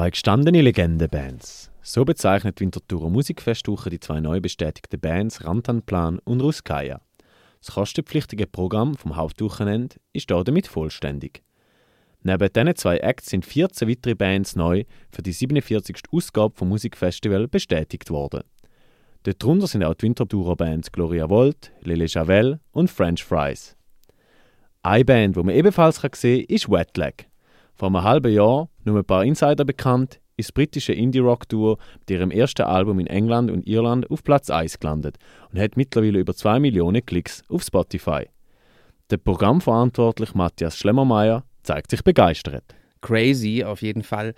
Zwei gestandene Legendenbands. So bezeichnet Winterthurer Musikfestwoche die zwei neu bestätigten Bands Rantanplan und Ruskaya. Das kostenpflichtige Programm vom Hauptwochenende ist damit vollständig. Neben diesen zwei Acts sind 14 weitere Bands neu für die 47. Ausgabe vom Musikfestival bestätigt worden. Darunter sind auch die Winterthurer Bands Gloria Volt, Lele Javel und French Fries. Eine Band, die man ebenfalls sehen kann, ist Wetlag. Vor einem halben Jahr, nur ein paar Insider bekannt, ist britische Indie-Rock-Duo mit ihrem ersten Album in England und Irland auf Platz 1 gelandet und hat mittlerweile über 2 Millionen Klicks auf Spotify. Der Programmverantwortliche Matthias Schlemmermeier zeigt sich begeistert. Crazy auf jeden Fall.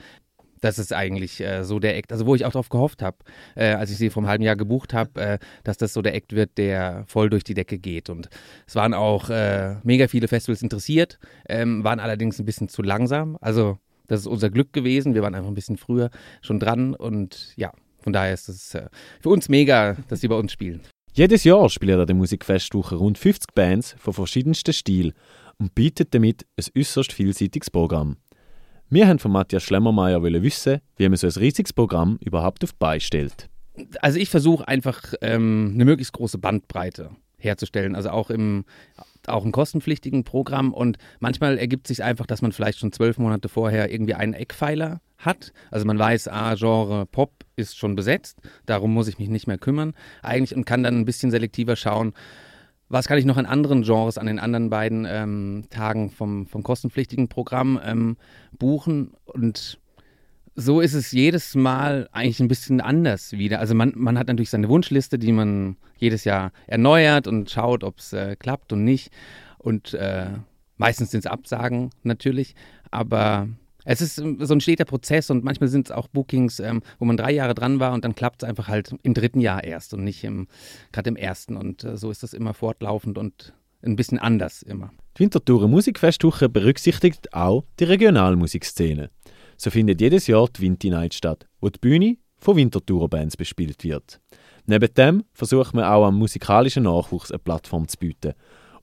Das ist eigentlich äh, so der Act, also wo ich auch darauf gehofft habe, äh, als ich sie vor einem halben Jahr gebucht habe, äh, dass das so der Act wird, der voll durch die Decke geht. Und es waren auch äh, mega viele Festivals interessiert, ähm, waren allerdings ein bisschen zu langsam. Also das ist unser Glück gewesen. Wir waren einfach ein bisschen früher schon dran und ja, von daher ist es äh, für uns mega, dass sie bei uns spielen. Jedes Jahr spielt an der Musikfestwoche rund 50 Bands von verschiedensten Stilen und bietet damit ein äußerst vielseitiges Programm. Wir haben von Matthias Schlemmermeier wissen, wie man so ein riesiges Programm überhaupt auf die Beine stellt. Also ich versuche einfach ähm, eine möglichst große Bandbreite herzustellen, also auch im auch im kostenpflichtigen Programm und manchmal ergibt sich einfach, dass man vielleicht schon zwölf Monate vorher irgendwie einen Eckpfeiler hat. Also man weiß, ah, Genre Pop ist schon besetzt, darum muss ich mich nicht mehr kümmern eigentlich und kann dann ein bisschen selektiver schauen, was kann ich noch in anderen Genres an den anderen beiden ähm, Tagen vom, vom kostenpflichtigen Programm ähm, buchen? Und so ist es jedes Mal eigentlich ein bisschen anders wieder. Also man, man hat natürlich seine Wunschliste, die man jedes Jahr erneuert und schaut, ob es äh, klappt und nicht. Und äh, meistens sind es Absagen natürlich, aber es ist ähm, so ein steter Prozess und manchmal sind es auch Bookings, ähm, wo man drei Jahre dran war und dann klappt es einfach halt im dritten Jahr erst und nicht gerade im ersten. Und äh, so ist das immer fortlaufend und ein bisschen anders immer. Die Winterthurer Musikfestwoche berücksichtigt auch die Regionalmusikszene. So findet jedes Jahr die Winti Night statt, wo die Bühne von Winterthurer Bands bespielt wird. Neben dem versucht man auch am musikalischen Nachwuchs eine Plattform zu bieten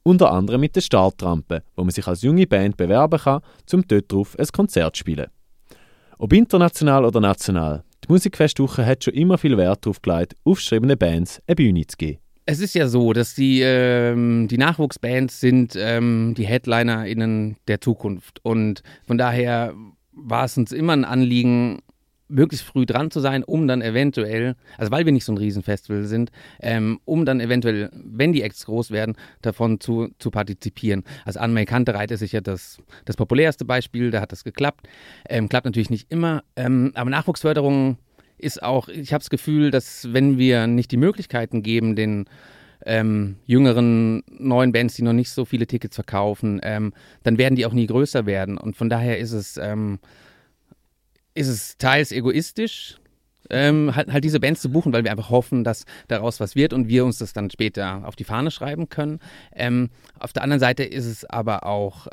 unter anderem mit der Startrampe, wo man sich als junge Band bewerben kann, um dort drauf ein Konzert zu spielen. Ob international oder national, die Musikfestwoche hat schon immer viel Wert darauf gelegt, aufstrebenden Bands eine Bühne zu geben. Es ist ja so, dass die, ähm, die Nachwuchsbands sind ähm, die HeadlinerInnen der Zukunft. Und von daher war es uns immer ein Anliegen, möglichst früh dran zu sein, um dann eventuell, also weil wir nicht so ein Riesenfestival sind, ähm, um dann eventuell, wenn die Acts groß werden, davon zu, zu partizipieren. Also Anmei Kantereit ist sicher das, das populärste Beispiel, da hat das geklappt. Ähm, klappt natürlich nicht immer, ähm, aber Nachwuchsförderung ist auch, ich habe das Gefühl, dass wenn wir nicht die Möglichkeiten geben, den ähm, jüngeren neuen Bands, die noch nicht so viele Tickets verkaufen, ähm, dann werden die auch nie größer werden. Und von daher ist es ähm, ist es teils egoistisch, ähm, halt, halt, diese Bands zu buchen, weil wir einfach hoffen, dass daraus was wird und wir uns das dann später auf die Fahne schreiben können. Ähm, auf der anderen Seite ist es aber auch,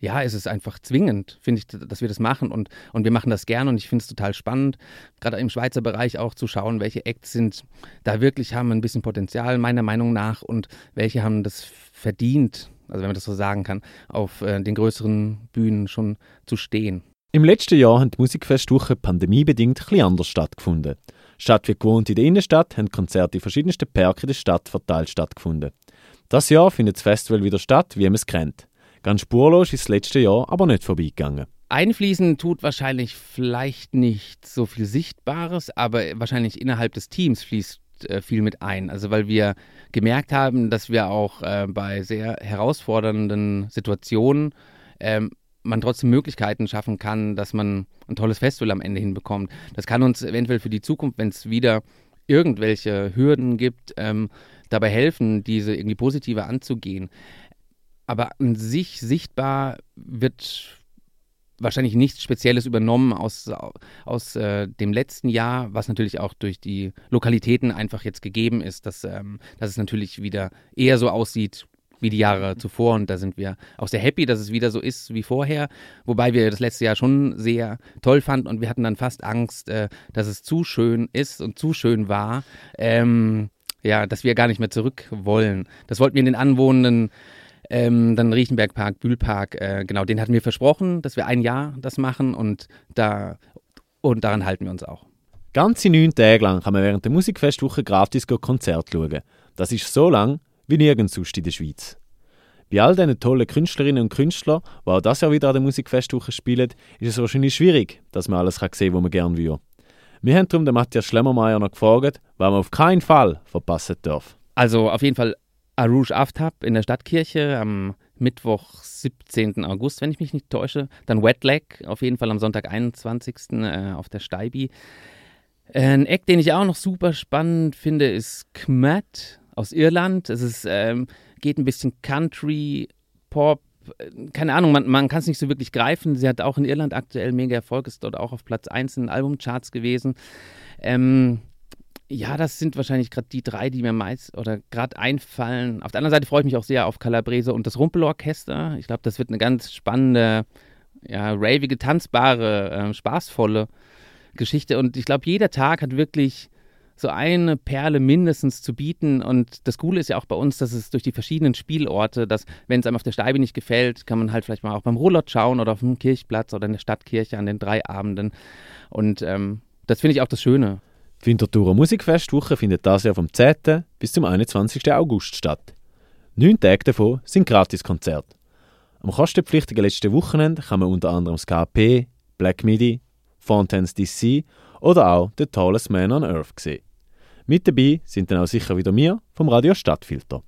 ja, ist es einfach zwingend, finde ich, dass wir das machen und, und wir machen das gerne und ich finde es total spannend, gerade im Schweizer Bereich auch zu schauen, welche Acts sind da wirklich haben ein bisschen Potenzial, meiner Meinung nach, und welche haben das verdient, also wenn man das so sagen kann, auf äh, den größeren Bühnen schon zu stehen. Im letzten Jahr haben die Musikfestwochen pandemiebedingt etwas anders stattgefunden. Statt wie gewohnt in der Innenstadt haben Konzerte in verschiedensten Parks der Stadt verteilt stattgefunden. Das Jahr findet das Festival wieder statt, wie man es kennt. Ganz spurlos ist das letzte Jahr aber nicht vorbeigegangen. Einfließen tut wahrscheinlich vielleicht nicht so viel Sichtbares, aber wahrscheinlich innerhalb des Teams fließt äh, viel mit ein. Also weil wir gemerkt haben, dass wir auch äh, bei sehr herausfordernden Situationen ähm, man trotzdem Möglichkeiten schaffen kann, dass man ein tolles Festival am Ende hinbekommt. Das kann uns eventuell für die Zukunft, wenn es wieder irgendwelche Hürden gibt, ähm, dabei helfen, diese irgendwie positiver anzugehen. Aber an sich sichtbar wird wahrscheinlich nichts Spezielles übernommen aus, aus äh, dem letzten Jahr, was natürlich auch durch die Lokalitäten einfach jetzt gegeben ist, dass, ähm, dass es natürlich wieder eher so aussieht wie die Jahre zuvor. Und da sind wir auch sehr happy, dass es wieder so ist wie vorher. Wobei wir das letzte Jahr schon sehr toll fanden und wir hatten dann fast Angst, äh, dass es zu schön ist und zu schön war. Ähm, ja, dass wir gar nicht mehr zurück wollen. Das wollten wir den Anwohnenden Ähm, dann Riechenbergpark, Bühlpark, äh, genau, den hatten wir versprochen, dass wir ein Jahr das machen und, da, und daran halten wir uns auch. Ganze neun Tage lang kann man während der Musikfestwoche gratis Konzert schauen. Das ist so lang wie nirgends sonst in der Schweiz. Bei all diesen tollen Künstlerinnen und Künstlern, die auch das Jahr wieder an der Musikfestwoche spielen, ist es wahrscheinlich schwierig, dass man alles sehen kann, was man gerne will. Wir haben darum den Matthias Schlemmermeier noch gefragt, was man auf keinen Fall verpassen darf. Also auf jeden Fall Arouge Aftab in der Stadtkirche am Mittwoch, 17. August, wenn ich mich nicht täusche. Dann Wet Leg, auf jeden Fall am Sonntag, 21. Äh, auf der Steibi. Ein Eck, den ich auch noch super spannend finde, ist Kmet aus Irland. Es ist, ähm, geht ein bisschen Country, Pop, keine Ahnung, man, man kann es nicht so wirklich greifen. Sie hat auch in Irland aktuell mega Erfolg, ist dort auch auf Platz 1 in den Albumcharts gewesen. Ähm, ja, das sind wahrscheinlich gerade die drei, die mir meist oder gerade einfallen. Auf der anderen Seite freue ich mich auch sehr auf Calabrese und das Rumpelorchester. Ich glaube, das wird eine ganz spannende, ja, ravige, tanzbare, äh, spaßvolle Geschichte. Und ich glaube, jeder Tag hat wirklich so eine Perle mindestens zu bieten. Und das Coole ist ja auch bei uns, dass es durch die verschiedenen Spielorte, dass, wenn es einem auf der Steibe nicht gefällt, kann man halt vielleicht mal auch beim Rullot schauen oder auf dem Kirchplatz oder in der Stadtkirche an den drei Abenden. Und ähm, das finde ich auch das Schöne. Die Winterthurer Musikfestwoche findet das Jahr vom 10. bis zum 21. August statt. Neun Tage davon sind Gratiskonzerte. Am kostenpflichtigen letzten Wochenende kann man unter anderem das KP, Black Midi, Fontaines DC oder auch The Tallest Man on Earth sehen. Mit dabei sind dann auch sicher wieder wir vom Radio Stadtfilter.